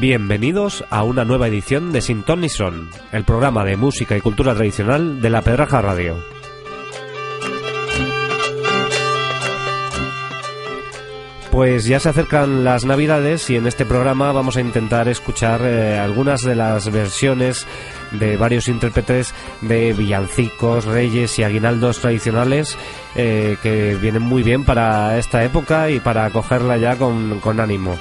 Bienvenidos a una nueva edición de Sinton Son, el programa de música y cultura tradicional de la Pedraja Radio. Pues ya se acercan las navidades y en este programa vamos a intentar escuchar eh, algunas de las versiones de varios intérpretes de villancicos, reyes y aguinaldos tradicionales eh, que vienen muy bien para esta época y para acogerla ya con, con ánimo.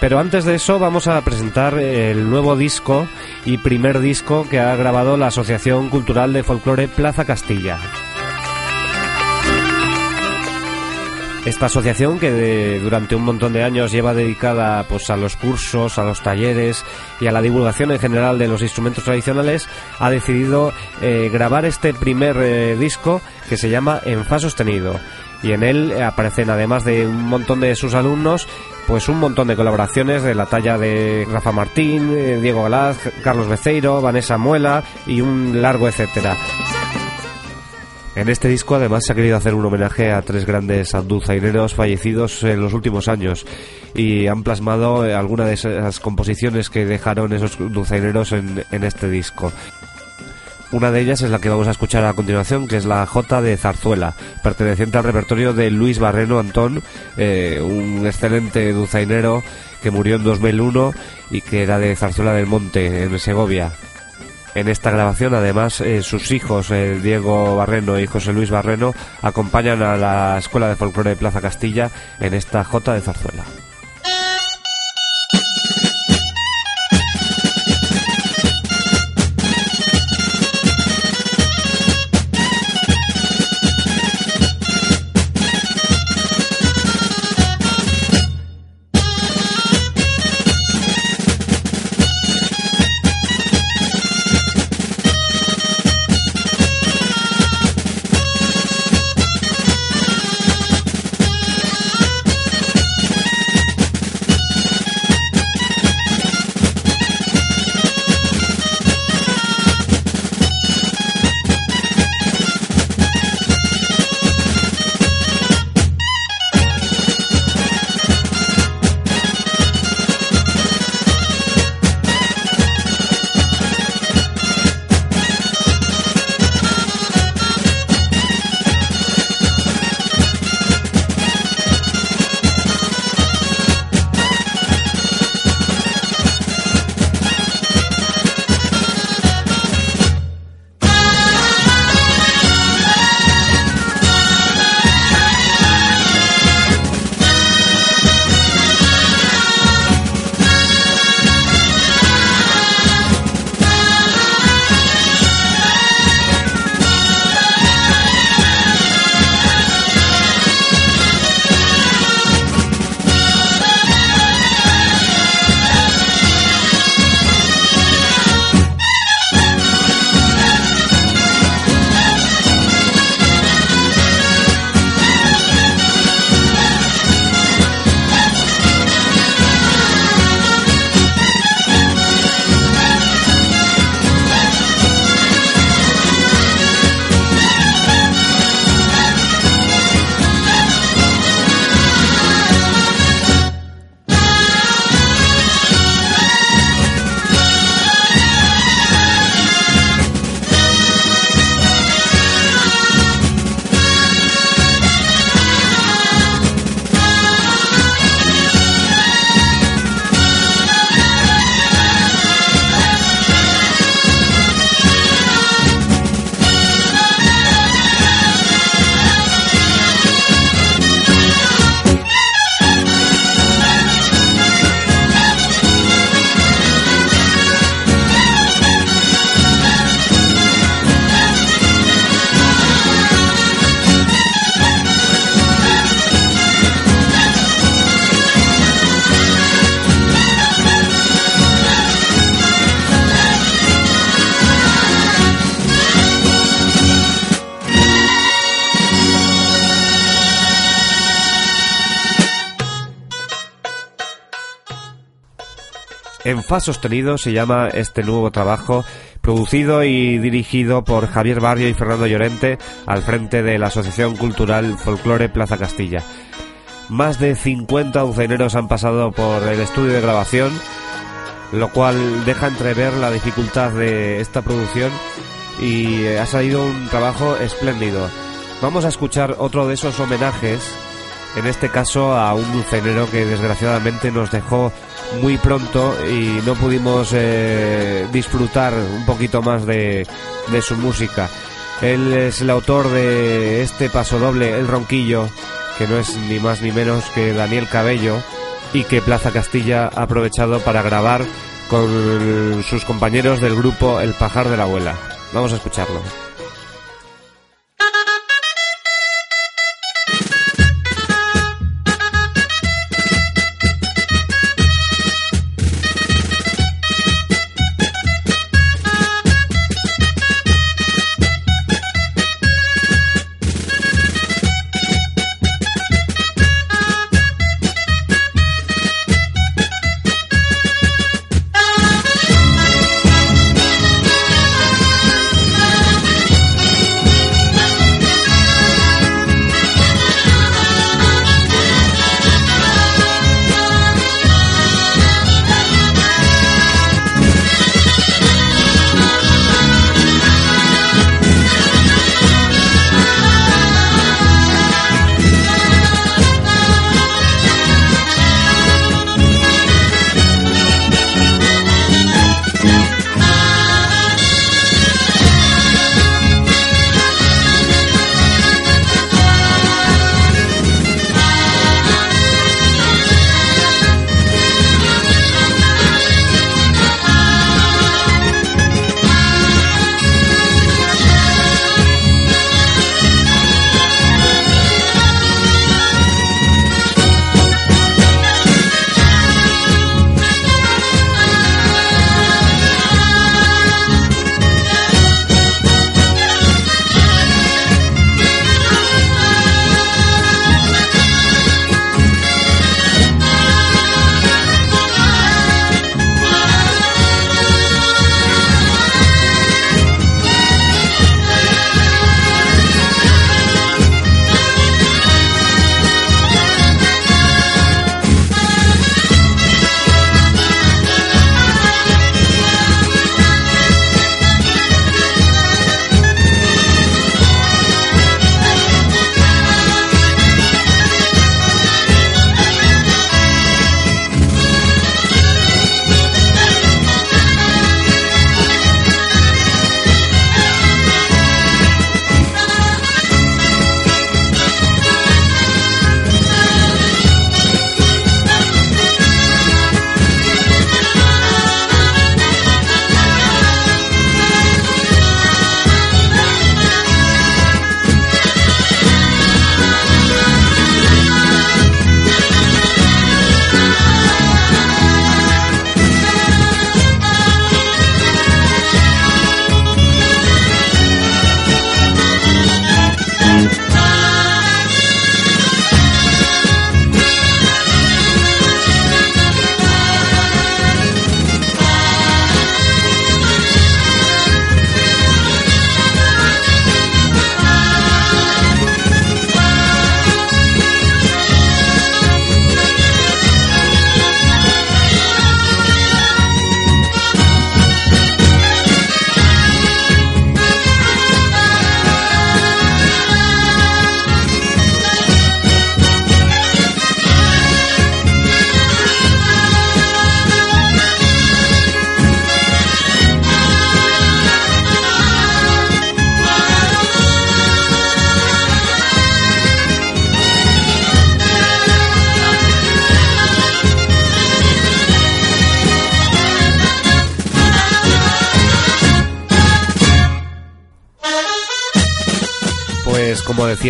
Pero antes de eso vamos a presentar el nuevo disco y primer disco que ha grabado la Asociación Cultural de Folclore Plaza Castilla. Esta asociación que durante un montón de años lleva dedicada pues a los cursos, a los talleres y a la divulgación en general de los instrumentos tradicionales ha decidido eh, grabar este primer eh, disco que se llama En Fa sostenido y en él aparecen además de un montón de sus alumnos pues un montón de colaboraciones de la talla de Rafa Martín, eh, Diego Galaz, Carlos Beceiro, Vanessa Muela y un largo etcétera. En este disco además se ha querido hacer un homenaje a tres grandes dulzaineros fallecidos en los últimos años y han plasmado eh, algunas de esas composiciones que dejaron esos dulzaineros en, este disco. Una de ellas es la que vamos a escuchar a continuación, que es la J de Zarzuela, perteneciente al repertorio de Luis Barreno Antón, eh, un excelente dulzainero que murió en 2001 y que era de Zarzuela del Monte, en Segovia. En esta grabación, además, eh, sus hijos, eh, Diego Barreno y José Luis Barreno, acompañan a la Escuela de Folclore de Plaza Castilla en esta J de Zarzuela. En Fa sostenido se llama este nuevo trabajo, producido y dirigido por Javier Barrio y Fernando Llorente al frente de la Asociación Cultural Folclore Plaza Castilla. Más de 50 dulceineros han pasado por el estudio de grabación, lo cual deja entrever la dificultad de esta producción y ha salido un trabajo espléndido. Vamos a escuchar otro de esos homenajes, en este caso a un dulcenero que desgraciadamente nos dejó muy pronto y no pudimos eh, disfrutar un poquito más de, de su música. Él es el autor de este paso doble, El Ronquillo, que no es ni más ni menos que Daniel Cabello y que Plaza Castilla ha aprovechado para grabar con sus compañeros del grupo El Pajar de la Abuela. Vamos a escucharlo.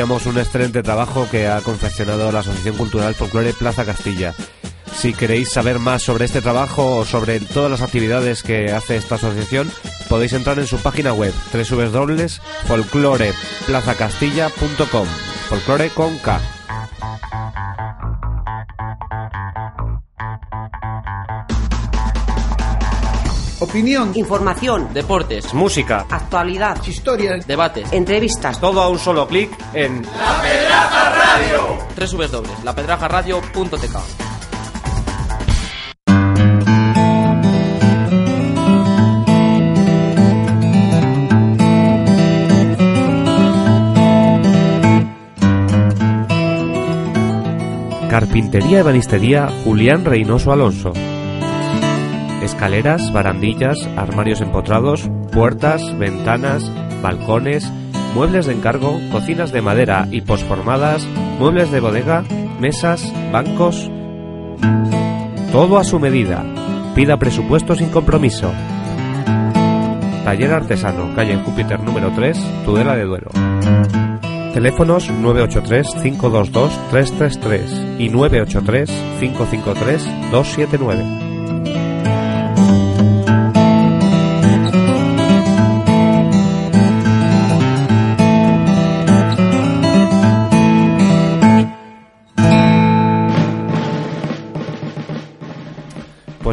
Un excelente trabajo que ha confeccionado la Asociación Cultural Folclore Plaza Castilla. Si queréis saber más sobre este trabajo o sobre todas las actividades que hace esta asociación, podéis entrar en su página web www.folcloreplazacastilla.com. Folclore con K. Opinión. Información. Deportes. Música. Actualidad. Historias. Debates. Entrevistas. Todo a un solo clic en La Pedraja Radio. Tres dobles. Lapedrajaradio.tk. Carpintería y Banistería Julián Reynoso Alonso. Escaleras, barandillas, armarios empotrados, puertas, ventanas, balcones, muebles de encargo, cocinas de madera y posformadas, muebles de bodega, mesas, bancos. Todo a su medida. Pida presupuesto sin compromiso. Taller Artesano, calle Júpiter número 3, Tudela de Duero. Teléfonos 983-522-333 y 983-553-279.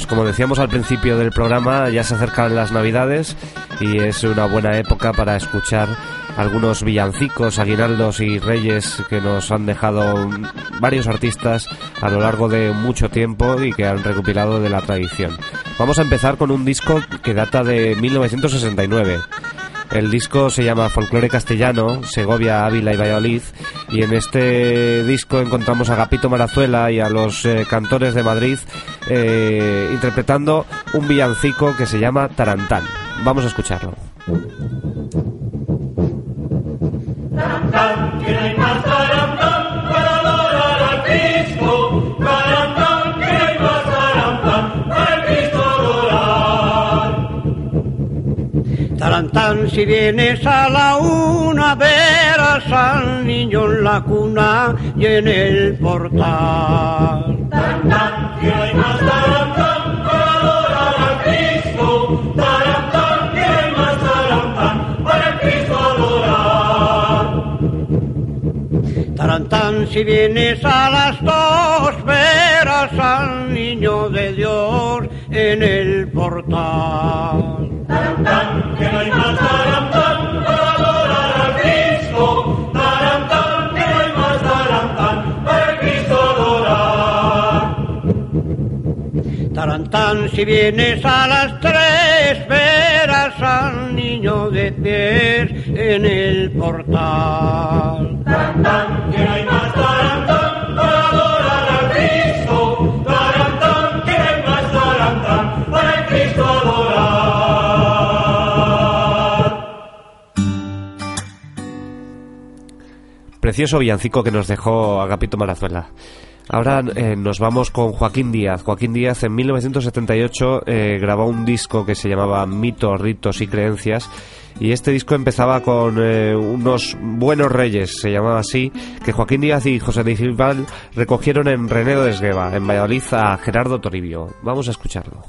Como decíamos al principio del programa, ya se acercan las Navidades y es una buena época para escuchar algunos villancicos, aguinaldos y reyes que nos han dejado varios artistas a lo largo de mucho tiempo y que han recopilado de la tradición. Vamos a empezar con un disco que data de 1969. El disco se llama Folclore Castellano, Segovia, Ávila y Valladolid. Y en este disco encontramos a Gapito Marazuela y a los eh, cantores de Madrid eh, interpretando un villancico que se llama Tarantán. Vamos a escucharlo. Tarantán, si vienes a la una, verás al niño en la cuna y en el portal. Tarantán, que no hay más tarantán para adorar al Cristo. Tarantán, que hay más tarantán para Cristo adorar. Tarantán, si vienes a las dos, verás al niño de Dios en el portal. Tarantán, que no hay más tarantán para adorar al Cristo. Tarantán, que no hay más tarantán para Cristo adorar. Tarantán, si vienes a las tres, verás al niño de pies en el portal. Tarantán, que no hay más Precioso villancico que nos dejó Agapito Marazuela. Ahora eh, nos vamos con Joaquín Díaz. Joaquín Díaz en 1978 eh, grabó un disco que se llamaba Mitos, Ritos y Creencias y este disco empezaba con eh, unos buenos reyes, se llamaba así, que Joaquín Díaz y José de Gilbal recogieron en Renedo de Esgueva, en Valladolid, a Gerardo Toribio. Vamos a escucharlo.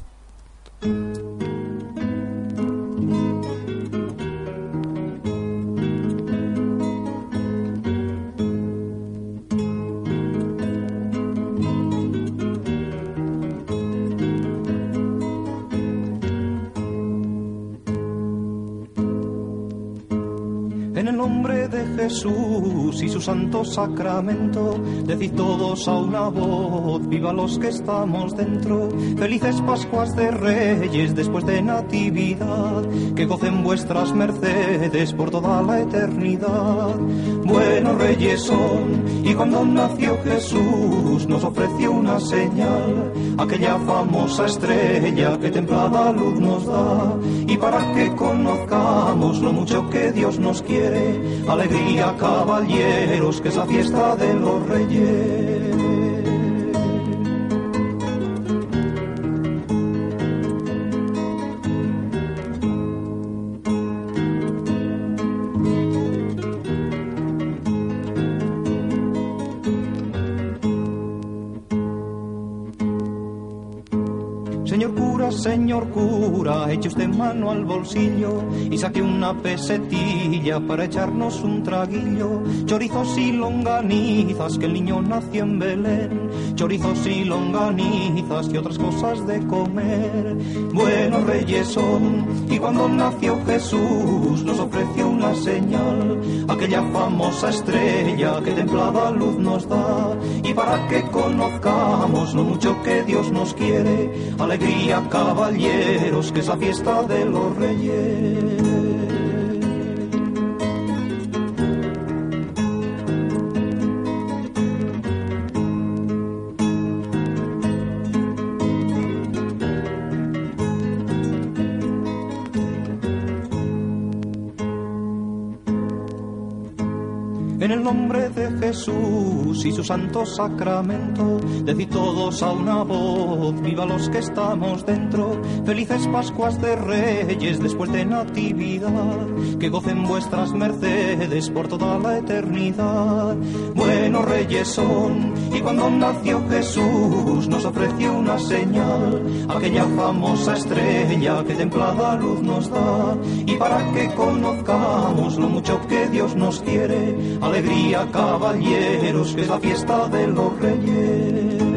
Y su santo sacramento, decid todos a una voz, viva los que estamos dentro. Felices Pascuas de Reyes después de Natividad, que gocen vuestras mercedes por toda la eternidad. Buenos reyes son, y cuando nació Jesús nos ofreció una señal, aquella famosa estrella que templada luz nos da, y para que conozcamos lo mucho que Dios nos quiere, alegría caballeros, que es la fiesta de los reyes. Señor cura, señor cura, eche usted mano al bolsillo y saque una pesetilla para echarnos un traguillo. Chorizos y longanizas, que el niño nació en Belén. Chorizos y longanizas y otras cosas de comer. Buenos reyes son, y cuando nació Jesús nos ofreció una señal, aquella famosa estrella que templada luz nos da. Y para que conozcamos lo mucho que Dios nos quiere, alegría caballeros, que es la fiesta de los reyes. Jesús y su santo sacramento, decid todos a una voz, viva los que estamos dentro, felices Pascuas de Reyes después de Natividad, que gocen vuestras mercedes por toda la eternidad. Buenos reyes son, y cuando nació Jesús nos ofreció una señal, aquella famosa estrella que templada luz nos da, y para que conozcamos lo mucho que Dios nos quiere, alegría caballeros, que es la fiesta de los reyes.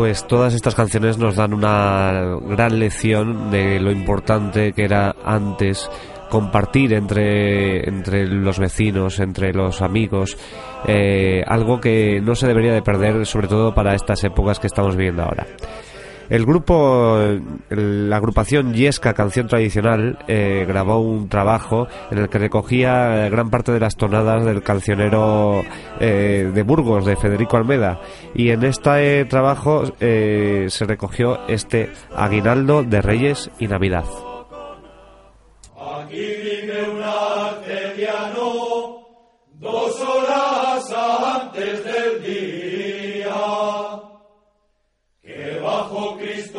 Pues todas estas canciones nos dan una gran lección de lo importante que era antes compartir entre, entre los vecinos, entre los amigos, eh, algo que no se debería de perder, sobre todo para estas épocas que estamos viviendo ahora. El grupo, la agrupación Yesca Canción Tradicional eh, grabó un trabajo en el que recogía gran parte de las tonadas del cancionero eh, de Burgos, de Federico Almeda. Y en este trabajo eh, se recogió este Aguinaldo de Reyes y Navidad.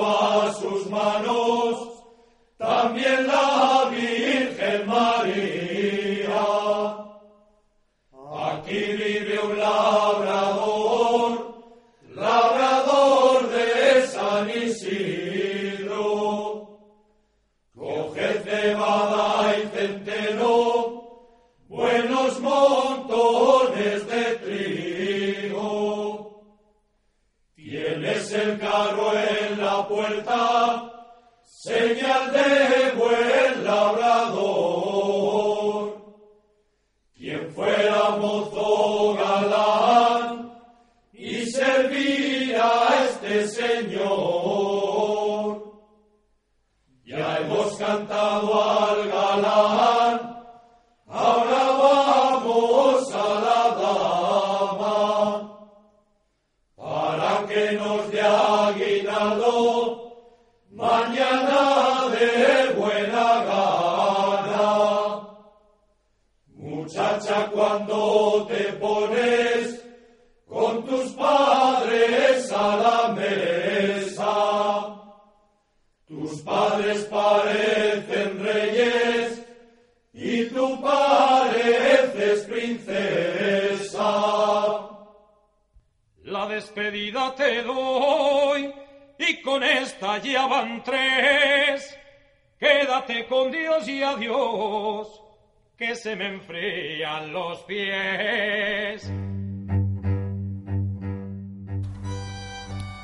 A sus manos también la Virgen María. Aquí vive un labrador, labrador de San Isidro. Coged cebada y centeno, buenos montones de trigo. Tienes el carro puerta, señal de buen labrador. Quien fuera mozo galán y servir a este señor. Ya hemos cantado al galán, Muchacha, cuando te pones con tus padres a la mesa, tus padres parecen reyes y tú pareces princesa. La despedida te doy y con esta ya van tres. Quédate con Dios y adiós, que se me enfrían los pies.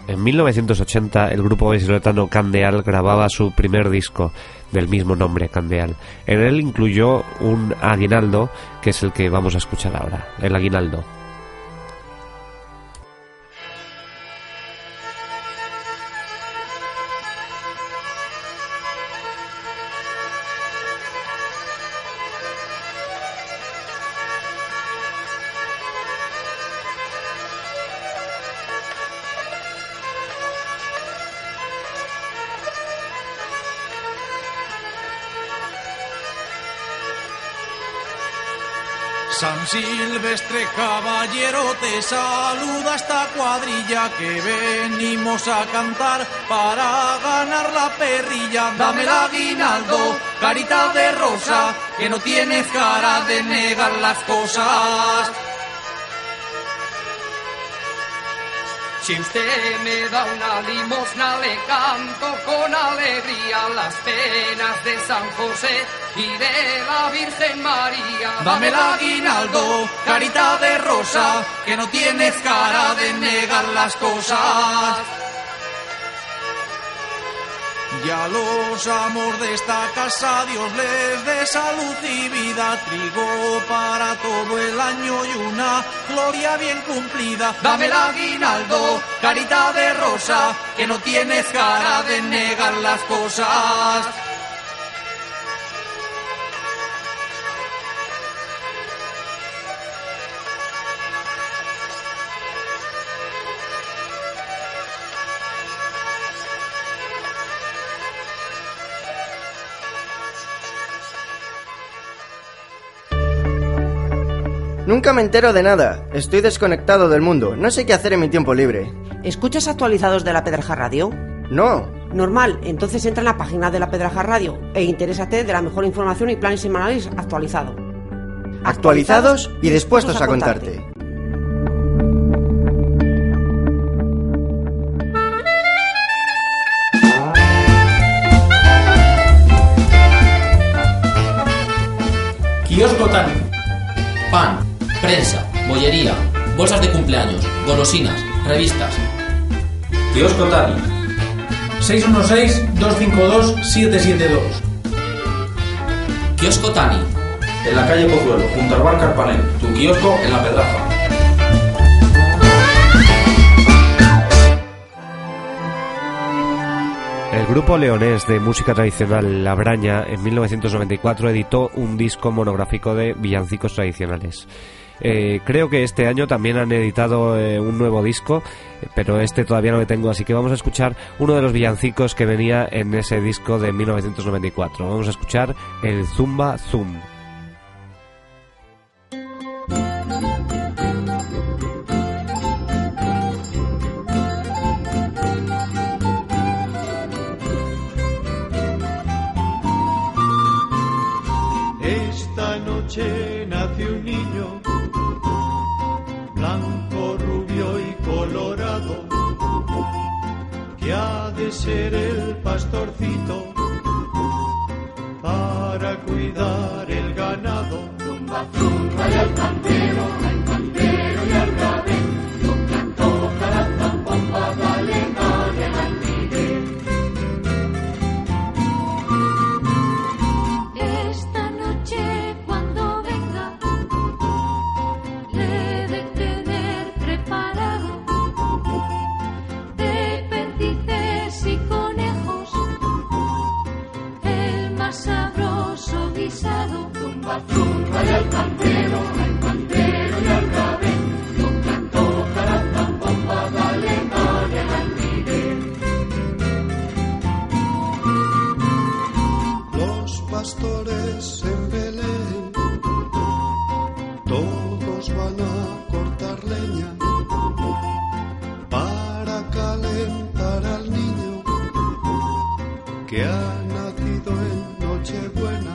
En 1980 el grupo vallisoletano Candeal grababa su primer disco del mismo nombre, Candeal. En él incluyó un aguinaldo, que es el que vamos a escuchar ahora, el aguinaldo. San Silvestre caballero te saluda esta cuadrilla que venimos a cantar para ganar la perrilla. Dame el aguinaldo, carita de rosa, que no tienes cara de negar las cosas. Si usted me da una limosna, le canto con alegría las penas de San José y de la Virgen María. Dame el aguinaldo, carita de rosa, que no tienes cara de negar las cosas. Y a los amos de esta casa Dios les dé salud y vida, trigo para todo el año y una gloria bien cumplida. Dame el aguinaldo, carita de rosa, que no tienes cara de negar las cosas. Nunca me entero de nada. Estoy desconectado del mundo. No sé qué hacer en mi tiempo libre. ¿Escuchas actualizados de la Pedraja Radio? No. Normal, entonces entra en la página de la Pedraja Radio e interésate de la mejor información y planes semanales actualizado. Actualizados y dispuestos a contarte. Bolsas de cumpleaños, golosinas, revistas. Kiosco Tani. 616-252-772. Kiosco Tani. En la calle Pozuelo, junto al bar Carpanel. Tu kiosco en la Pedraja. El grupo leonés de música tradicional La Braña en 1994 editó un disco monográfico de villancicos tradicionales. Eh, creo que este año también han editado eh, un nuevo disco, pero este todavía no lo tengo, así que vamos a escuchar uno de los villancicos que venía en ese disco de 1994. Vamos a escuchar el Zumba Zum. Pastores en Belén, todos van a cortar leña para calentar al niño que ha nacido en Nochebuena.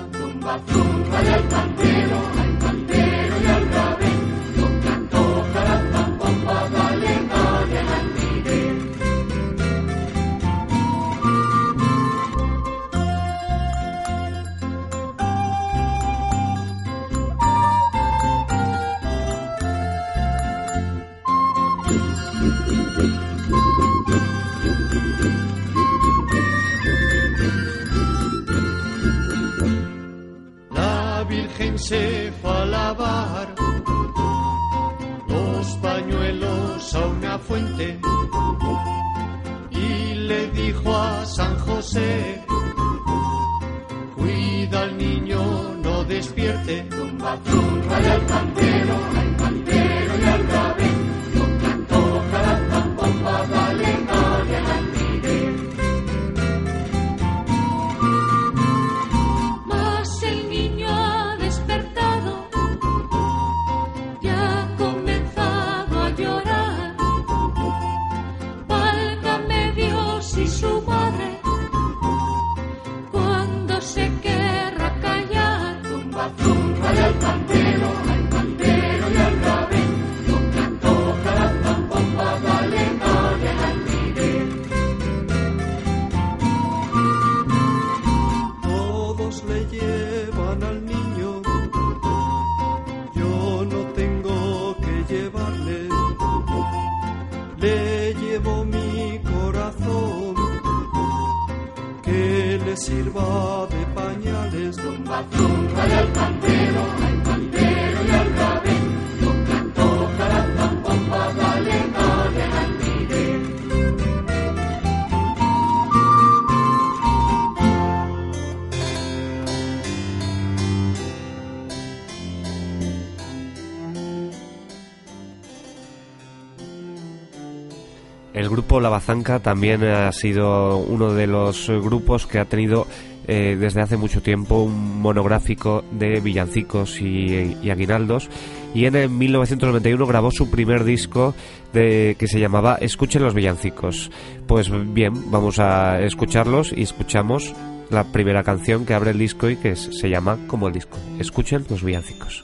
La Bazanca también ha sido uno de los grupos que ha tenido eh, desde hace mucho tiempo un monográfico de villancicos y, aguinaldos y en el 1991 grabó su primer disco de, que se llamaba Escuchen los villancicos. Pues bien, vamos a escucharlos y escuchamos la primera canción que abre el disco y que se llama como el disco. Escuchen los villancicos.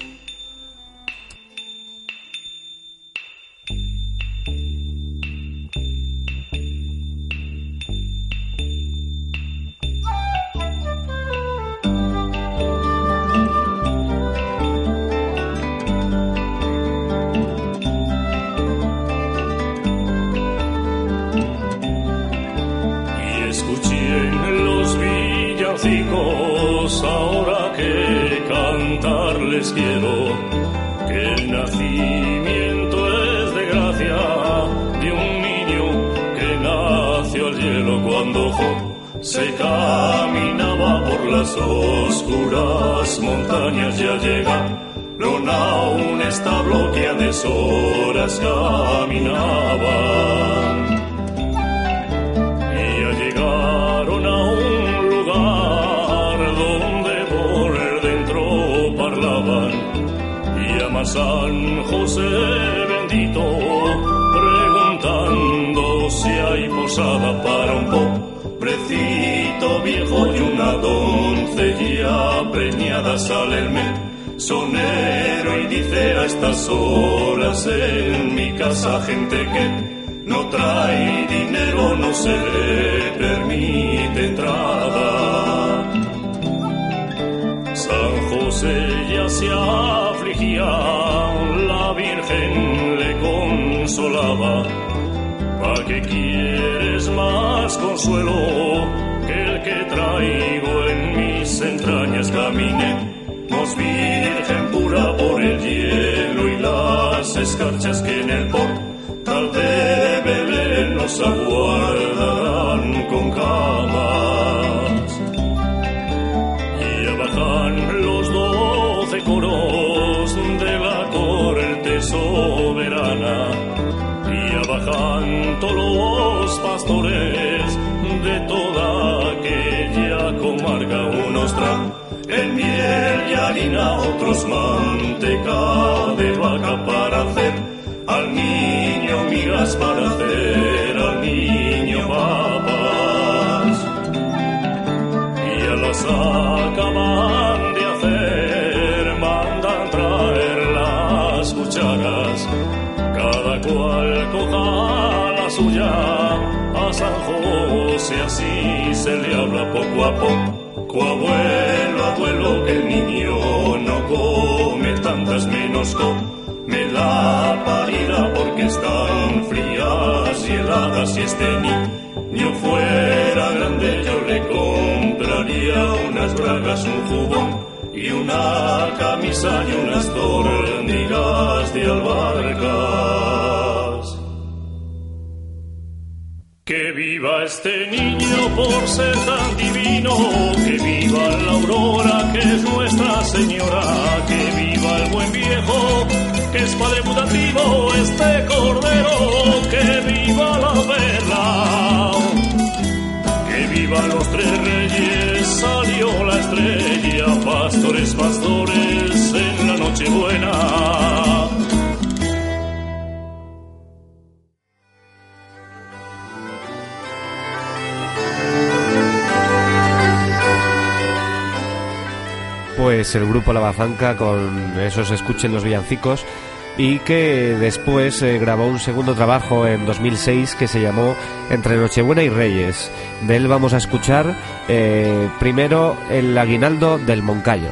San José bendito preguntando si hay posada para un pobrecito viejo y una doncella preñada sale el mesonero y dice a estas horas en mi casa gente que no trae dinero, no se le permite entrada. San José ya se la Virgen le consolaba. ¿Para qué quieres más consuelo que el que traigo en mis entrañas? Caminemos, Virgen pura, por el hielo y las escarchas que en el portal de Belén nos aguardarán Todos los pastores de toda aquella comarca. Unos traen en miel y harina, otros manteca de vaca para hacer al niño migas, para hacer al niño papas y a las acaban a San José así se le habla poco a poco, abuelo, abuelo, que el niño no come tantas menos come la parida porque están frías y heladas y este niño fuera grande yo le compraría unas bragas, un jubón y una camisa y unas tornillas de albarcas. Viva este niño por ser tan divino, que viva la aurora que es nuestra señora, que viva el buen viejo que es padre putativo, este cordero, Pues el grupo La Bazanca con esos escuchen los villancicos y que después eh, grabó un segundo trabajo en 2006 que se llamó Entre Nochebuena y Reyes. De él vamos a escuchar eh, primero el aguinaldo del Moncayo.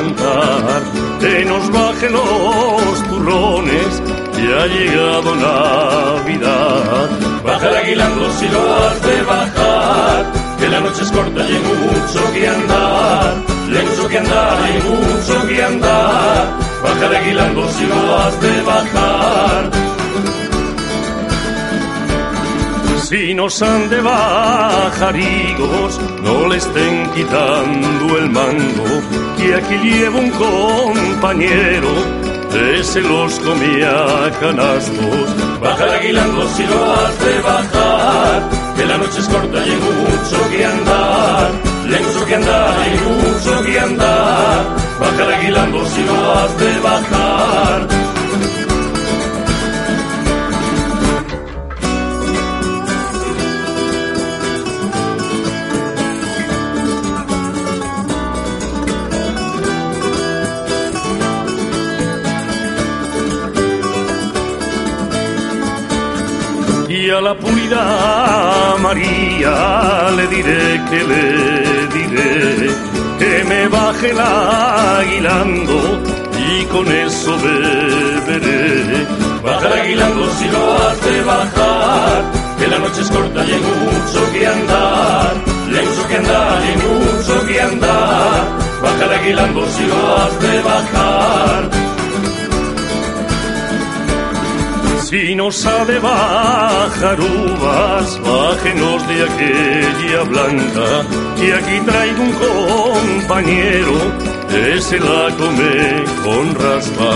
Cantar, que nos bajen los turrones, ya ha llegado Navidad. Baja el aguilando si lo has de bajar, que la noche es corta y hay mucho que andar, y mucho que andar, hay mucho que andar. Baja el aguilando si lo has de bajar. Si nos han de bajar no le estén quitando el mango, que aquí lleva un compañero, ese los comía canastos. Baja el aguilando si lo has de bajar, que la noche es corta y hay mucho que andar, y mucho que andar, hay mucho que andar. Baja el aguilando si lo has de bajar. La purida María le diré que le diré que me baje el aguilando y con eso beberé. Baja aguilando si lo has de bajar, que la noche es corta y hay mucho que andar, y hay mucho que andar, y hay mucho que andar. Baja aguilando si lo has de bajar. Si nos ha de bajar uvas, bájenos de aquella blanca, que aquí traigo un compañero, ese la come con raspa.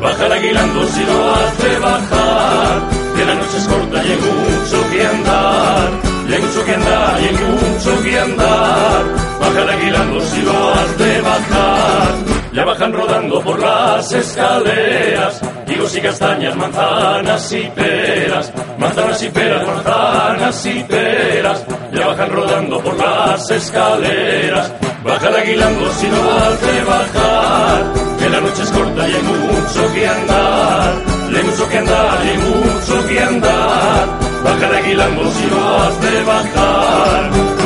Baja aguilando si lo has de bajar, que la noche es corta y hay mucho que andar, y hay mucho que andar, y hay mucho que andar. Baja aguilando si lo has de bajar. Ya bajan rodando por las escaleras, higos y castañas, manzanas y peras, manzanas y peras, manzanas y peras. Ya bajan rodando por las escaleras, bajan aguilando si no has de bajar, que la noche es corta y hay mucho que andar, y hay mucho que andar, y hay mucho que andar. Bajan aguilando si no has de bajar.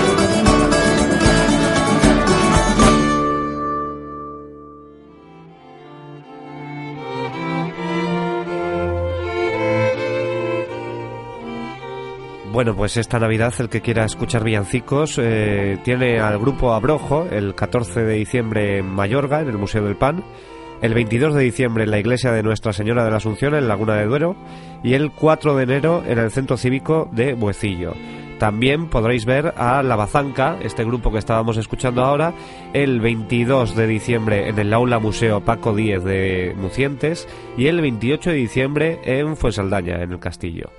Bueno, pues esta Navidad el que quiera escuchar villancicos eh, tiene al grupo Abrojo el 14 de diciembre en Mayorga, en el Museo del Pan, el 22 de diciembre en la iglesia de Nuestra Señora de la Asunción en Laguna de Duero y el 4 de enero en el Centro Cívico de Buecillo. También podréis ver a La Bazanca, este grupo que estábamos escuchando ahora, el 22 de diciembre en el Aula Museo Paco Díez de Mucientes y el 28 de diciembre en Fuensaldaña, en el Castillo.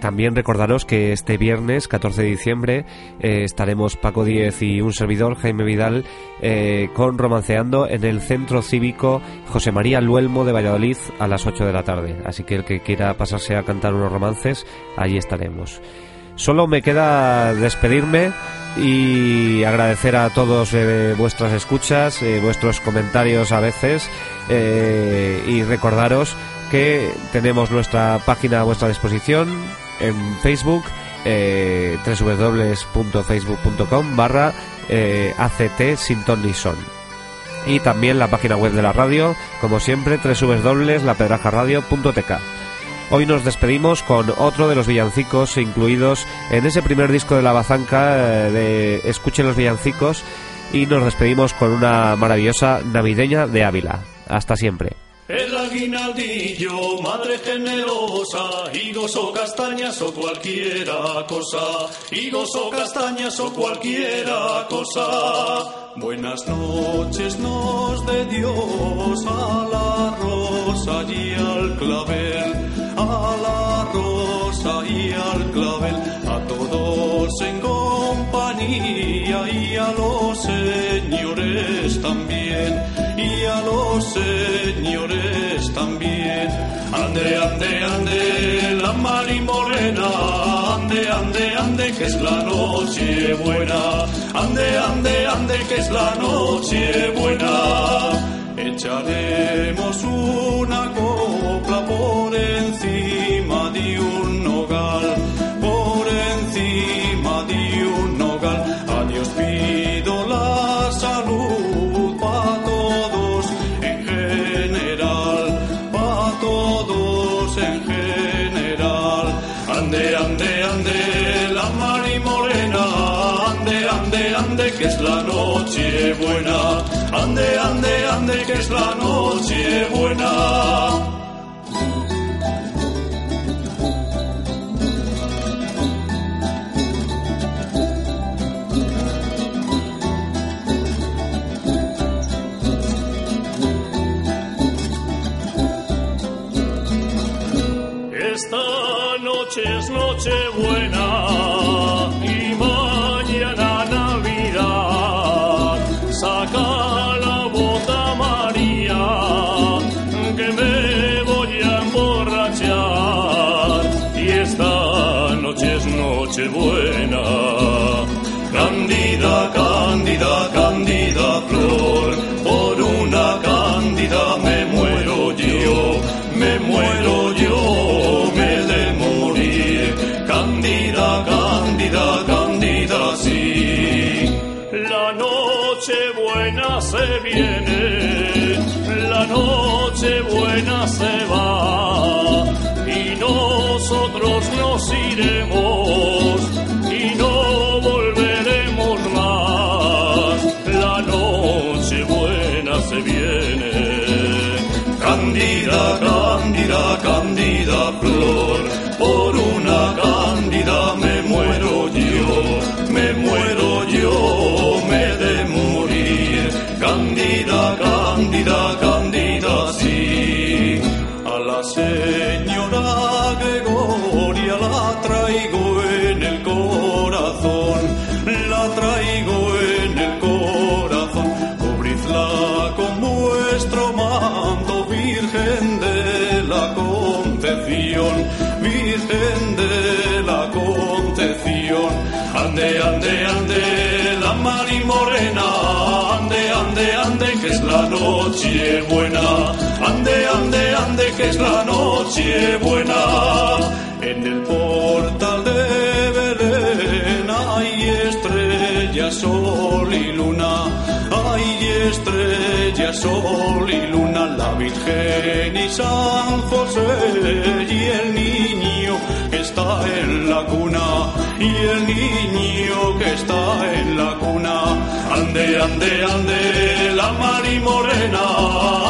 También recordaros que este viernes 14 de diciembre eh, estaremos Paco Díez y un servidor, Jaime Vidal, eh, con Romanceando en el Centro Cívico José María Luelmo de Valladolid a las 8 de la tarde. Así que el que quiera pasarse a cantar unos romances, allí estaremos. Solo me queda despedirme y agradecer a todos eh, vuestras escuchas, vuestros comentarios a veces eh, y recordaros que tenemos nuestra página a vuestra disposición en Facebook eh, www.facebook.com barra eh, ACT Sintonison y también la página web de la radio como siempre www.lapedrajaradio.tk Hoy nos despedimos con otro de los villancicos incluidos en ese primer disco de la Bazanca eh, de Escuchen los villancicos y nos despedimos con una maravillosa navideña de Ávila. Hasta siempre. El aguinaldillo, madre generosa, higos o castañas o cualquiera cosa, higos o castañas o cualquiera cosa. Buenas noches nos de Dios a la rosa y al clavel, a la rosa y al clavel, a todos en compañía y a los señores también, y a los señores también. Ande, ande, ande, la mari morena, ande, ande, ande, que es la noche buena, ande, ande, ande, que es la noche buena. Echaremos una copla por en general. Ande, ande, ande, la mari morena. Ande, ande, ande, que es la noche buena. Ande, ande, ande, que es la noche buena. Noche buena se va. Y nosotros nos iremos Concepción, Virgen de la Concepción. Ande, ande, ande, la mari morena, ande, ande, ande, que es la noche buena. Ande, ande, ande, que es la noche buena. En el portal de Belén hay estrellas, sol y luna. Hay estrellas, sol y luna, Virgen y San José y el niño que está en la cuna. Y el niño que está en la cuna. Ande, ande, ande, la mari morena.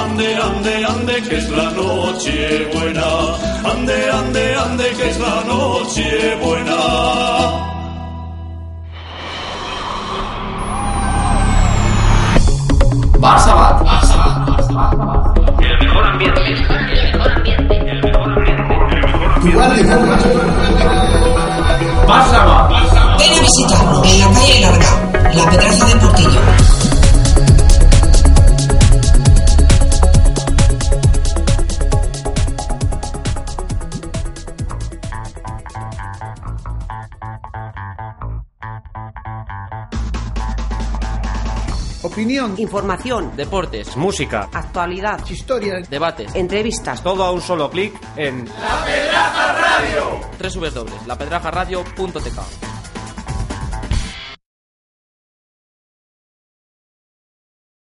Ande, ande, ande, que es la noche buena. Ande, ande, ande, que es la noche buena. Barça Bat. Barça Bat. El mejor ambiente. El mejor ambiente. El mejor ambiente. Bat. Ven a visitarnos en la calle Larga, La Pedraza de Portillo. Opinión, Información, Deportes, música, actualidad, historia, debates. entrevistas. todo a un solo clic en www.lapedrajaradio.tk